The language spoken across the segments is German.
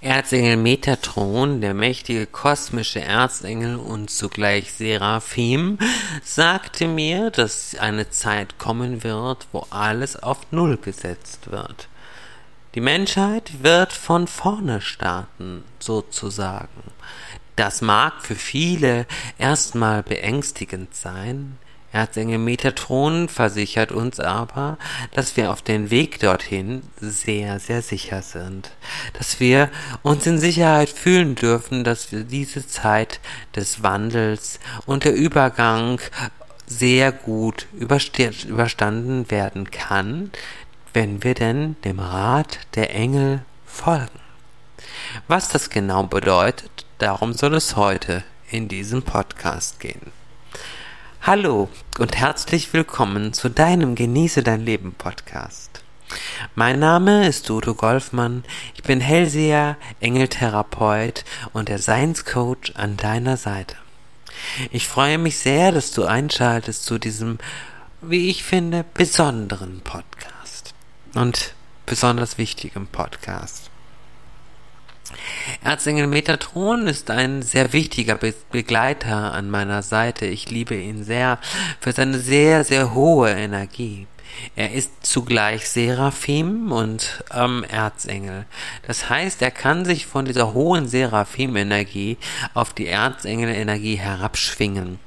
Erzengel Metatron, der mächtige kosmische Erzengel und zugleich Seraphim, sagte mir, dass eine Zeit kommen wird, wo alles auf Null gesetzt wird. Die Menschheit wird von vorne starten, sozusagen. Das mag für viele erstmal beängstigend sein, Erzengel Metatron versichert uns aber, dass wir auf den Weg dorthin sehr, sehr sicher sind. Dass wir uns in Sicherheit fühlen dürfen, dass wir diese Zeit des Wandels und der Übergang sehr gut überstanden werden kann, wenn wir denn dem Rat der Engel folgen. Was das genau bedeutet, darum soll es heute in diesem Podcast gehen. Hallo und herzlich willkommen zu deinem Genieße dein Leben Podcast. Mein Name ist Udo Golfmann, ich bin Hellseher, Engeltherapeut und der Seinscoach an deiner Seite. Ich freue mich sehr, dass du einschaltest zu diesem, wie ich finde, besonderen Podcast und besonders wichtigen Podcast. Erzengel Metatron ist ein sehr wichtiger Be Begleiter an meiner Seite. Ich liebe ihn sehr für seine sehr, sehr hohe Energie. Er ist zugleich Seraphim und ähm, Erzengel. Das heißt, er kann sich von dieser hohen Seraphim-Energie auf die Erzengel-Energie herabschwingen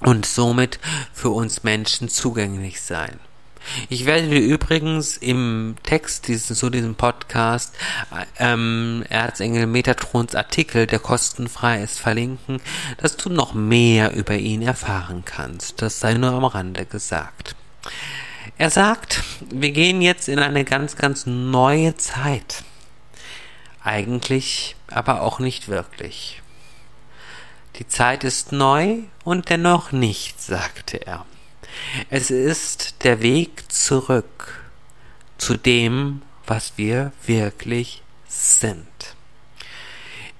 und somit für uns Menschen zugänglich sein. Ich werde dir übrigens im Text dieses, zu diesem Podcast ähm, Erzengel Metatrons Artikel, der kostenfrei ist, verlinken, dass du noch mehr über ihn erfahren kannst. Das sei nur am Rande gesagt. Er sagt, wir gehen jetzt in eine ganz, ganz neue Zeit. Eigentlich, aber auch nicht wirklich. Die Zeit ist neu und dennoch nicht, sagte er. Es ist der Weg zurück zu dem, was wir wirklich sind.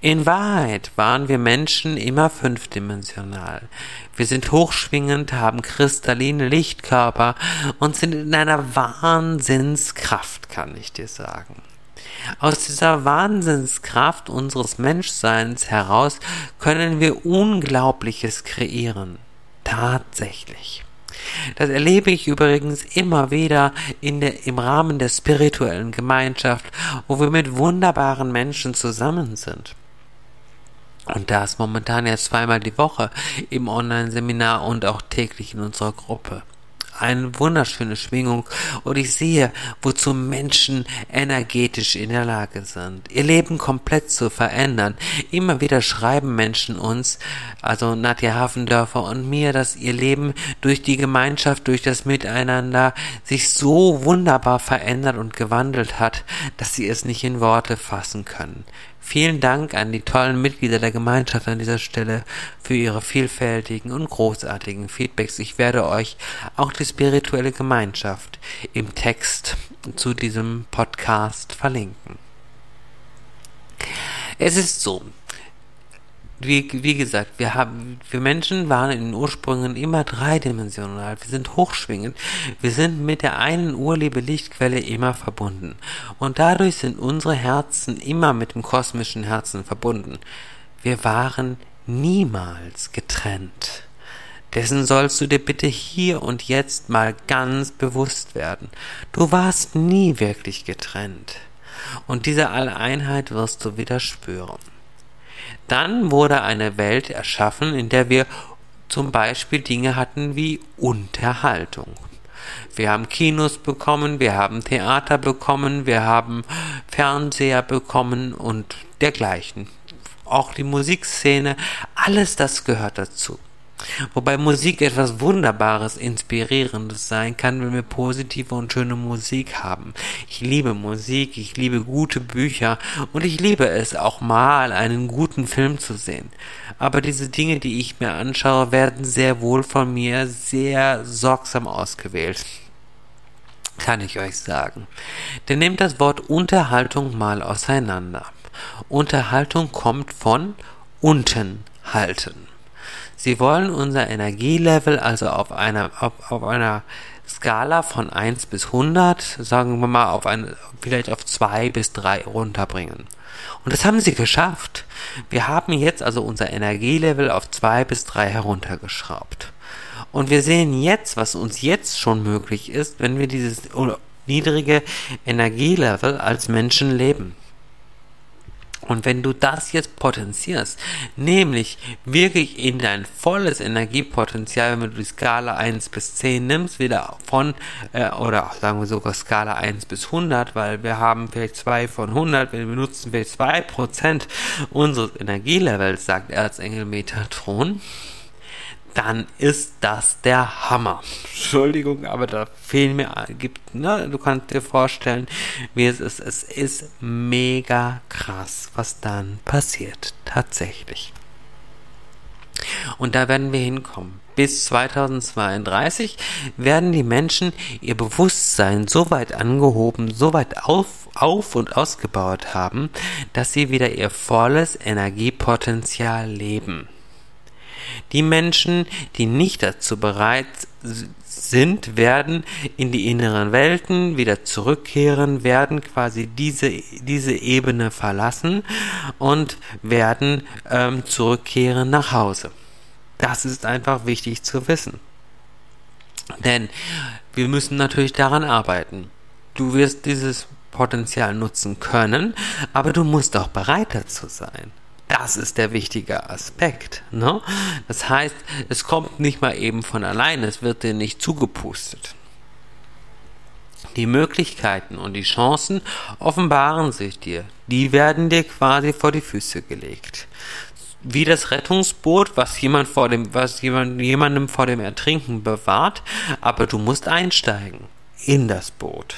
In Wahrheit waren wir Menschen immer fünfdimensional. Wir sind hochschwingend, haben kristalline Lichtkörper und sind in einer Wahnsinnskraft, kann ich dir sagen. Aus dieser Wahnsinnskraft unseres Menschseins heraus können wir Unglaubliches kreieren. Tatsächlich. Das erlebe ich übrigens immer wieder in der, im Rahmen der spirituellen Gemeinschaft, wo wir mit wunderbaren Menschen zusammen sind. Und das momentan ja zweimal die Woche im Online-Seminar und auch täglich in unserer Gruppe eine wunderschöne Schwingung und ich sehe, wozu Menschen energetisch in der Lage sind, ihr Leben komplett zu verändern. Immer wieder schreiben Menschen uns, also Nadja Hafendörfer und mir, dass ihr Leben durch die Gemeinschaft, durch das Miteinander sich so wunderbar verändert und gewandelt hat, dass sie es nicht in Worte fassen können. Vielen Dank an die tollen Mitglieder der Gemeinschaft an dieser Stelle für ihre vielfältigen und großartigen Feedbacks. Ich werde euch auch die spirituelle Gemeinschaft im Text zu diesem Podcast verlinken. Es ist so, wie, wie gesagt, wir haben, wir Menschen waren in den Ursprüngen immer dreidimensional. Wir sind hochschwingend. Wir sind mit der einen Urliebe Lichtquelle immer verbunden. Und dadurch sind unsere Herzen immer mit dem kosmischen Herzen verbunden. Wir waren niemals getrennt. Dessen sollst du dir bitte hier und jetzt mal ganz bewusst werden. Du warst nie wirklich getrennt. Und diese Alleinheit wirst du wieder spüren. Dann wurde eine Welt erschaffen, in der wir zum Beispiel Dinge hatten wie Unterhaltung. Wir haben Kinos bekommen, wir haben Theater bekommen, wir haben Fernseher bekommen und dergleichen. Auch die Musikszene, alles das gehört dazu. Wobei Musik etwas Wunderbares, Inspirierendes sein kann, wenn wir positive und schöne Musik haben. Ich liebe Musik, ich liebe gute Bücher und ich liebe es auch mal, einen guten Film zu sehen. Aber diese Dinge, die ich mir anschaue, werden sehr wohl von mir sehr sorgsam ausgewählt. Kann ich euch sagen. Denn nehmt das Wort Unterhaltung mal auseinander. Unterhaltung kommt von unten halten. Sie wollen unser Energielevel also auf einer, auf, auf einer Skala von 1 bis 100, sagen wir mal, auf eine, vielleicht auf 2 bis 3 runterbringen. Und das haben sie geschafft. Wir haben jetzt also unser Energielevel auf 2 bis 3 heruntergeschraubt. Und wir sehen jetzt, was uns jetzt schon möglich ist, wenn wir dieses niedrige Energielevel als Menschen leben. Und wenn du das jetzt potenzierst, nämlich wirklich in dein volles Energiepotenzial, wenn du die Skala 1 bis 10 nimmst, wieder von, äh, oder sagen wir sogar Skala 1 bis 100, weil wir haben vielleicht 2 von 100, wir benutzen vielleicht 2% unseres Energielevels, sagt Erzengel Metatron, dann ist das der Hammer. Entschuldigung, aber da fehlen mir, gibt, ne, du kannst dir vorstellen, wie es ist. Es ist mega krass, was dann passiert. Tatsächlich. Und da werden wir hinkommen. Bis 2032 werden die Menschen ihr Bewusstsein so weit angehoben, so weit auf, auf und ausgebaut haben, dass sie wieder ihr volles Energiepotenzial leben. Die Menschen, die nicht dazu bereit sind, werden in die inneren Welten wieder zurückkehren, werden quasi diese, diese Ebene verlassen und werden ähm, zurückkehren nach Hause. Das ist einfach wichtig zu wissen. Denn wir müssen natürlich daran arbeiten. Du wirst dieses Potenzial nutzen können, aber du musst auch bereit dazu sein. Das ist der wichtige Aspekt. Ne? Das heißt, es kommt nicht mal eben von alleine, es wird dir nicht zugepustet. Die Möglichkeiten und die Chancen offenbaren sich dir. Die werden dir quasi vor die Füße gelegt. Wie das Rettungsboot, was jemand vor dem, was jemand, jemandem vor dem Ertrinken bewahrt, aber du musst einsteigen in das Boot.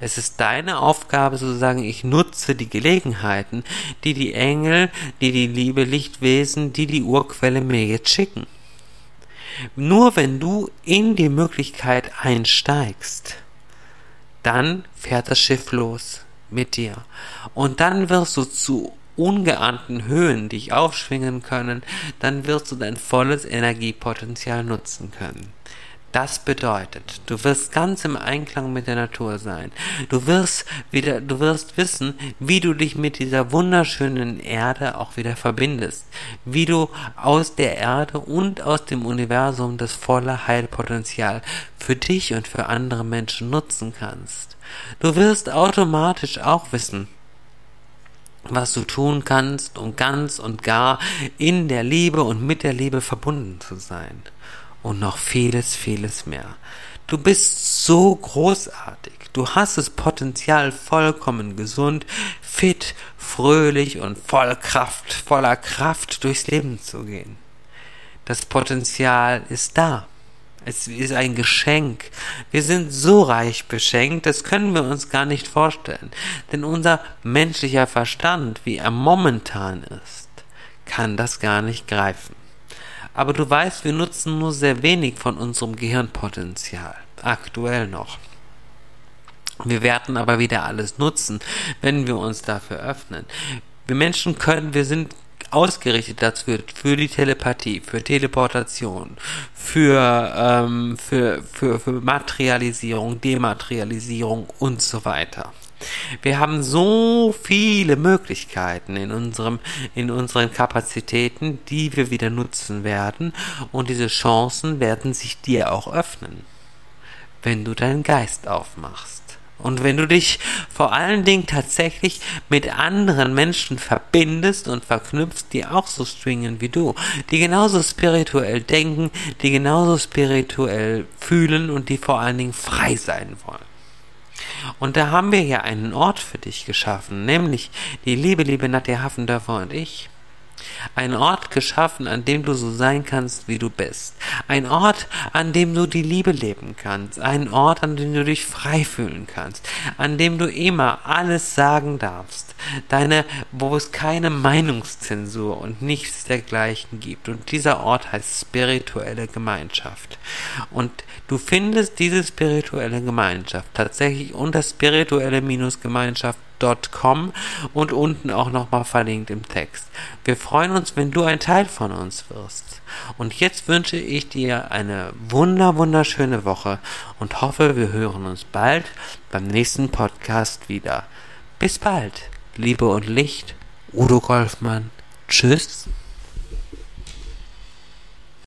Es ist deine Aufgabe zu sagen, ich nutze die Gelegenheiten, die die Engel, die die liebe Lichtwesen, die die Urquelle mir jetzt schicken. Nur wenn du in die Möglichkeit einsteigst, dann fährt das Schiff los mit dir. Und dann wirst du zu ungeahnten Höhen dich aufschwingen können, dann wirst du dein volles Energiepotenzial nutzen können. Das bedeutet, du wirst ganz im Einklang mit der Natur sein. Du wirst wieder, du wirst wissen, wie du dich mit dieser wunderschönen Erde auch wieder verbindest. Wie du aus der Erde und aus dem Universum das volle Heilpotenzial für dich und für andere Menschen nutzen kannst. Du wirst automatisch auch wissen, was du tun kannst, um ganz und gar in der Liebe und mit der Liebe verbunden zu sein und noch vieles, vieles mehr. Du bist so großartig. Du hast das Potenzial, vollkommen gesund, fit, fröhlich und voll Kraft, voller Kraft durchs Leben zu gehen. Das Potenzial ist da. Es ist ein Geschenk. Wir sind so reich beschenkt, das können wir uns gar nicht vorstellen. Denn unser menschlicher Verstand, wie er momentan ist, kann das gar nicht greifen. Aber du weißt, wir nutzen nur sehr wenig von unserem Gehirnpotenzial. Aktuell noch. Wir werden aber wieder alles nutzen, wenn wir uns dafür öffnen. Wir Menschen können, wir sind ausgerichtet dazu für die Telepathie, für Teleportation, für, ähm, für, für, für Materialisierung, Dematerialisierung und so weiter. Wir haben so viele Möglichkeiten in unserem, in unseren Kapazitäten, die wir wieder nutzen werden und diese Chancen werden sich dir auch öffnen, wenn du deinen Geist aufmachst. Und wenn du dich vor allen Dingen tatsächlich mit anderen Menschen verbindest und verknüpfst, die auch so stringen wie du, die genauso spirituell denken, die genauso spirituell fühlen und die vor allen Dingen frei sein wollen. Und da haben wir ja einen Ort für dich geschaffen, nämlich die liebe, liebe Nadja Haffendörfer und ich. Ein Ort geschaffen, an dem du so sein kannst, wie du bist. Ein Ort, an dem du die Liebe leben kannst. Ein Ort, an dem du dich frei fühlen kannst. An dem du immer alles sagen darfst. Deine, wo es keine Meinungszensur und nichts dergleichen gibt. Und dieser Ort heißt spirituelle Gemeinschaft. Und du findest diese spirituelle Gemeinschaft tatsächlich unter spirituelle-gemeinschaft www.udo-golfmann.com und unten auch nochmal verlinkt im Text. Wir freuen uns, wenn du ein Teil von uns wirst. Und jetzt wünsche ich dir eine wunder, wunderschöne Woche und hoffe, wir hören uns bald beim nächsten Podcast wieder. Bis bald, Liebe und Licht, Udo Golfmann. Tschüss.